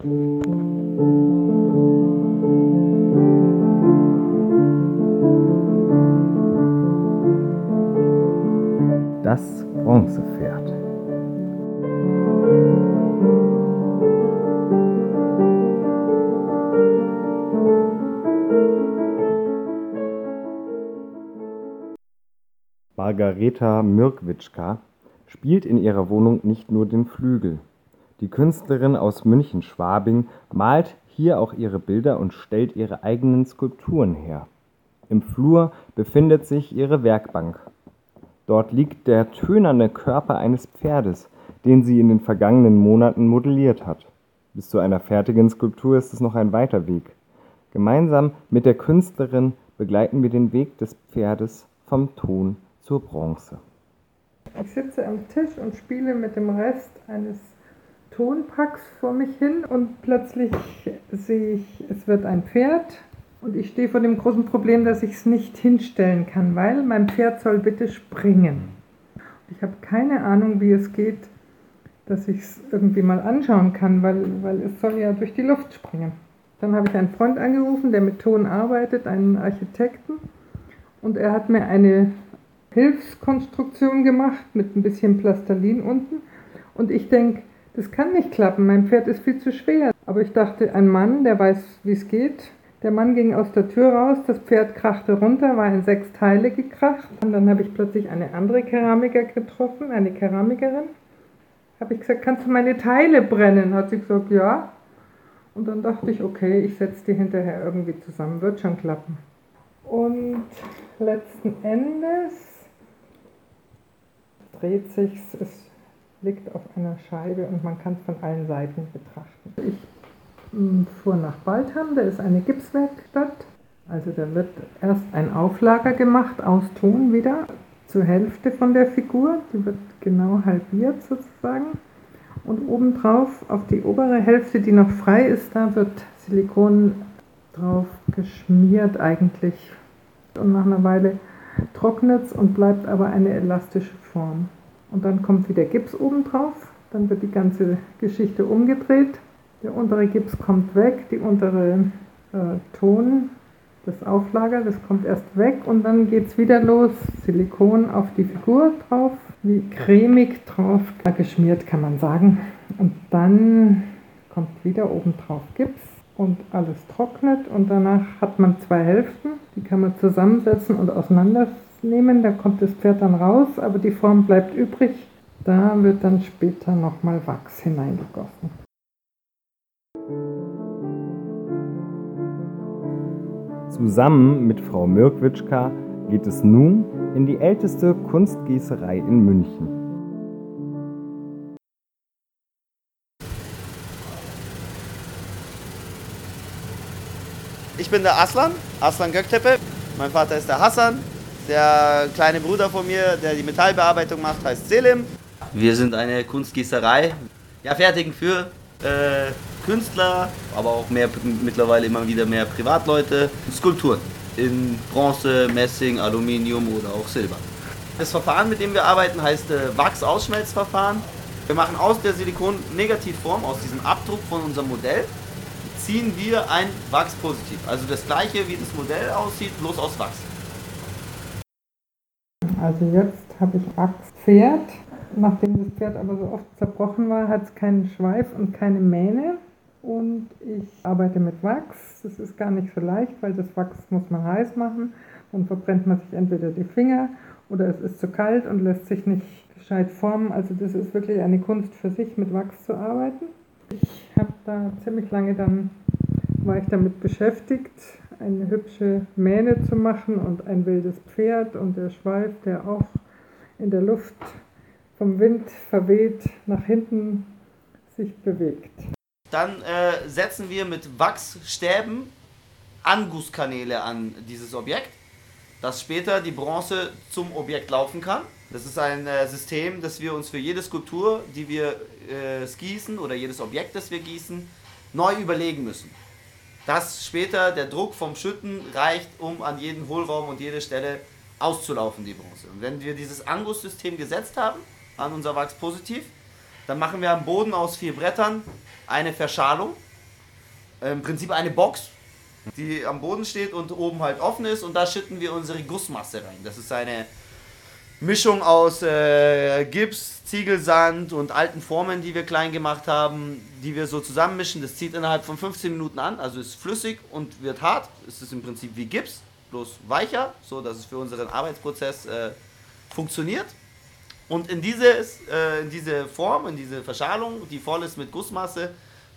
Das Bronzepferd. Margareta Mirkwitschka spielt in ihrer Wohnung nicht nur den Flügel. Die Künstlerin aus München-Schwabing malt hier auch ihre Bilder und stellt ihre eigenen Skulpturen her. Im Flur befindet sich ihre Werkbank. Dort liegt der tönerne Körper eines Pferdes, den sie in den vergangenen Monaten modelliert hat. Bis zu einer fertigen Skulptur ist es noch ein weiter Weg. Gemeinsam mit der Künstlerin begleiten wir den Weg des Pferdes vom Ton zur Bronze. Ich sitze am Tisch und spiele mit dem Rest eines Tonpacks vor mich hin und plötzlich sehe ich, es wird ein Pferd und ich stehe vor dem großen Problem, dass ich es nicht hinstellen kann, weil mein Pferd soll bitte springen. Ich habe keine Ahnung, wie es geht, dass ich es irgendwie mal anschauen kann, weil, weil es soll ja durch die Luft springen. Dann habe ich einen Freund angerufen, der mit Ton arbeitet, einen Architekten, und er hat mir eine Hilfskonstruktion gemacht mit ein bisschen Plastalin unten. Und ich denke, das kann nicht klappen, mein Pferd ist viel zu schwer. Aber ich dachte, ein Mann, der weiß, wie es geht. Der Mann ging aus der Tür raus, das Pferd krachte runter, war in sechs Teile gekracht. Und dann habe ich plötzlich eine andere Keramiker getroffen, eine Keramikerin. Habe ich gesagt, kannst du meine Teile brennen? Hat sie gesagt, ja. Und dann dachte ich, okay, ich setze die hinterher irgendwie zusammen, wird schon klappen. Und letzten Endes dreht sich es liegt auf einer Scheibe und man kann es von allen Seiten betrachten. Ich hm, fuhr nach Baltham, da ist eine Gipswerkstatt. Also da wird erst ein Auflager gemacht aus Ton wieder zur Hälfte von der Figur. Die wird genau halbiert sozusagen. Und obendrauf auf die obere Hälfte, die noch frei ist, da wird Silikon drauf geschmiert eigentlich. Und nach einer Weile trocknet es und bleibt aber eine elastische Form. Und dann kommt wieder Gips oben drauf, dann wird die ganze Geschichte umgedreht. Der untere Gips kommt weg, die untere äh, Ton, das Auflager, das kommt erst weg und dann geht es wieder los. Silikon auf die Figur drauf, wie cremig drauf geschmiert kann man sagen. Und dann kommt wieder oben drauf Gips und alles trocknet und danach hat man zwei Hälften, die kann man zusammensetzen und auseinandernehmen, da kommt das Pferd dann raus, aber die Form bleibt übrig, da wird dann später nochmal Wachs hineingegossen. Zusammen mit Frau Mirkwitschka geht es nun in die älteste Kunstgießerei in München. Ich bin der Aslan, Aslan Göktepe. Mein Vater ist der Hassan. Der kleine Bruder von mir, der die Metallbearbeitung macht, heißt Selim. Wir sind eine Kunstgießerei. Ja, fertigen für äh, Künstler, aber auch mehr, mittlerweile immer wieder mehr Privatleute. Skulpturen in Bronze, Messing, Aluminium oder auch Silber. Das Verfahren, mit dem wir arbeiten, heißt äh, Wachs-Ausschmelzverfahren. Wir machen aus der Silikon-Negativform, aus diesem Abdruck von unserem Modell, ziehen wir ein Wachs positiv. Also das gleiche wie das Modell aussieht, bloß aus Wachs. Also jetzt habe ich Wachspferd. Nachdem das Pferd aber so oft zerbrochen war, hat es keinen Schweif und keine Mähne. Und ich arbeite mit Wachs. Das ist gar nicht so leicht, weil das Wachs muss man heiß machen. Dann verbrennt man sich entweder die Finger oder es ist zu kalt und lässt sich nicht gescheit formen. Also das ist wirklich eine Kunst für sich, mit Wachs zu arbeiten. Ich habe da ziemlich lange dann, war ich damit beschäftigt, eine hübsche Mähne zu machen und ein wildes Pferd und der Schweif, der auch in der Luft vom Wind verweht nach hinten sich bewegt. Dann äh, setzen wir mit Wachsstäben Anguskanäle an dieses Objekt, dass später die Bronze zum Objekt laufen kann. Das ist ein äh, System, das wir uns für jede Skulptur, die wir äh, gießen oder jedes Objekt, das wir gießen, neu überlegen müssen. Dass später der Druck vom Schütten reicht, um an jeden Hohlraum und jede Stelle auszulaufen, die Bronze. Und wenn wir dieses Angus-System gesetzt haben, an unser Wachs positiv, dann machen wir am Boden aus vier Brettern eine Verschalung. im Prinzip eine Box, die am Boden steht und oben halt offen ist und da schütten wir unsere Gussmasse rein. Das ist eine Mischung aus äh, Gips, Ziegelsand und alten Formen, die wir klein gemacht haben, die wir so zusammenmischen. Das zieht innerhalb von 15 Minuten an, also ist flüssig und wird hart. Es ist im Prinzip wie Gips, bloß weicher, so dass es für unseren Arbeitsprozess äh, funktioniert. Und in, dieses, äh, in diese Form, in diese Verschalung, die voll ist mit Gussmasse,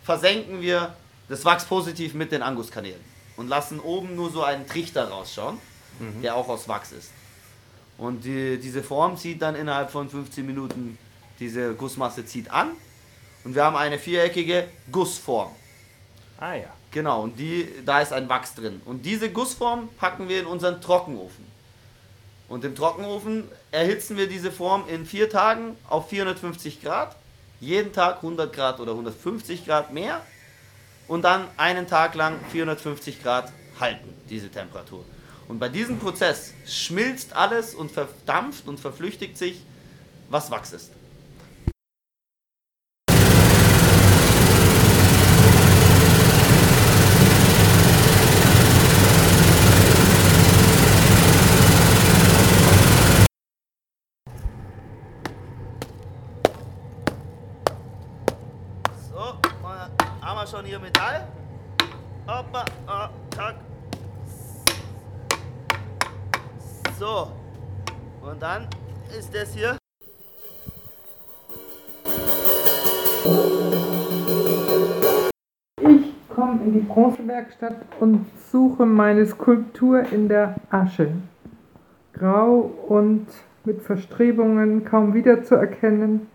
versenken wir das Wachs positiv mit den Anguskanälen und lassen oben nur so einen Trichter rausschauen, mhm. der auch aus Wachs ist. Und die, diese Form zieht dann innerhalb von 15 Minuten, diese Gussmasse zieht an und wir haben eine viereckige Gussform. Ah ja. Genau, und die, da ist ein Wachs drin. Und diese Gussform packen wir in unseren Trockenofen. Und im Trockenofen erhitzen wir diese Form in vier Tagen auf 450 Grad. Jeden Tag 100 Grad oder 150 Grad mehr und dann einen Tag lang 450 Grad halten, diese Temperatur. Und bei diesem Prozess schmilzt alles und verdampft und verflüchtigt sich, was Wachs ist. wir schon hier Metall. Hoppa, oh, zack. So. Und dann ist das hier. Ich komme in die Bronzewerkstatt und suche meine Skulptur in der Asche. Grau und mit Verstrebungen kaum wiederzuerkennen.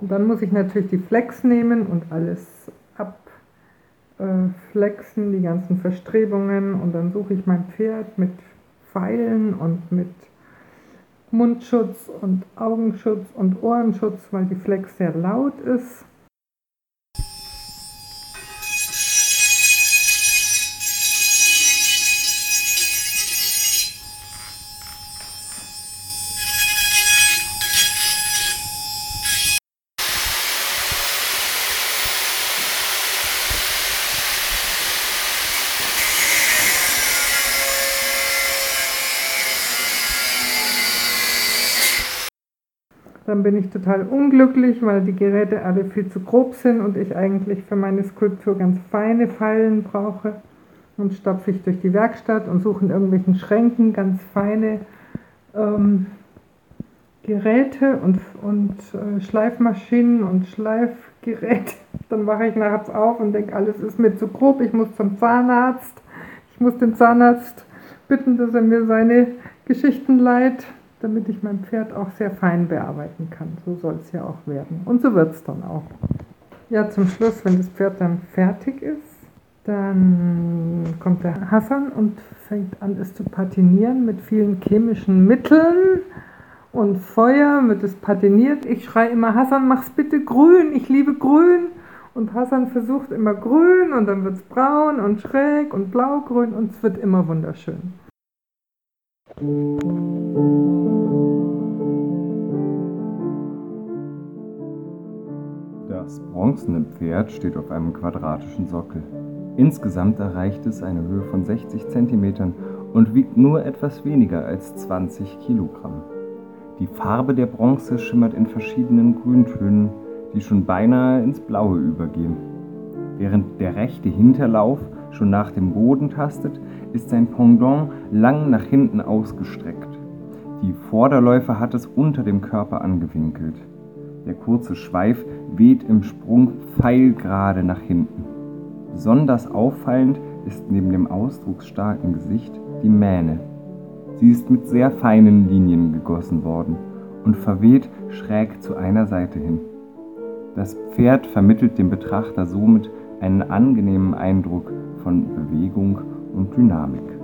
Und dann muss ich natürlich die Flex nehmen und alles abflexen, die ganzen Verstrebungen. Und dann suche ich mein Pferd mit Pfeilen und mit Mundschutz und Augenschutz und Ohrenschutz, weil die Flex sehr laut ist. Dann bin ich total unglücklich, weil die Geräte alle viel zu grob sind und ich eigentlich für meine Skulptur ganz feine Pfeilen brauche. Und stopfe ich durch die Werkstatt und suche in irgendwelchen Schränken ganz feine ähm, Geräte und, und äh, Schleifmaschinen und Schleifgeräte. Dann wache ich nachts auf und denke, alles ist mir zu grob, ich muss zum Zahnarzt. Ich muss den Zahnarzt bitten, dass er mir seine Geschichten leiht damit ich mein Pferd auch sehr fein bearbeiten kann. So soll es ja auch werden. Und so wird es dann auch. Ja, zum Schluss, wenn das Pferd dann fertig ist, dann kommt der Hassan und fängt an, es zu patinieren mit vielen chemischen Mitteln und Feuer wird es patiniert. Ich schreie immer, Hassan, mach's bitte grün, ich liebe grün. Und Hassan versucht immer grün und dann wird es braun und schräg und blaugrün und es wird immer wunderschön. Das bronzene Pferd steht auf einem quadratischen Sockel. Insgesamt erreicht es eine Höhe von 60 cm und wiegt nur etwas weniger als 20 Kilogramm. Die Farbe der Bronze schimmert in verschiedenen Grüntönen, die schon beinahe ins Blaue übergehen. Während der rechte Hinterlauf schon nach dem Boden tastet, ist sein Pendant lang nach hinten ausgestreckt. Die Vorderläufe hat es unter dem Körper angewinkelt. Der kurze Schweif weht im Sprung pfeilgerade nach hinten. Besonders auffallend ist neben dem ausdrucksstarken Gesicht die Mähne. Sie ist mit sehr feinen Linien gegossen worden und verweht schräg zu einer Seite hin. Das Pferd vermittelt dem Betrachter somit einen angenehmen Eindruck von Bewegung und Dynamik.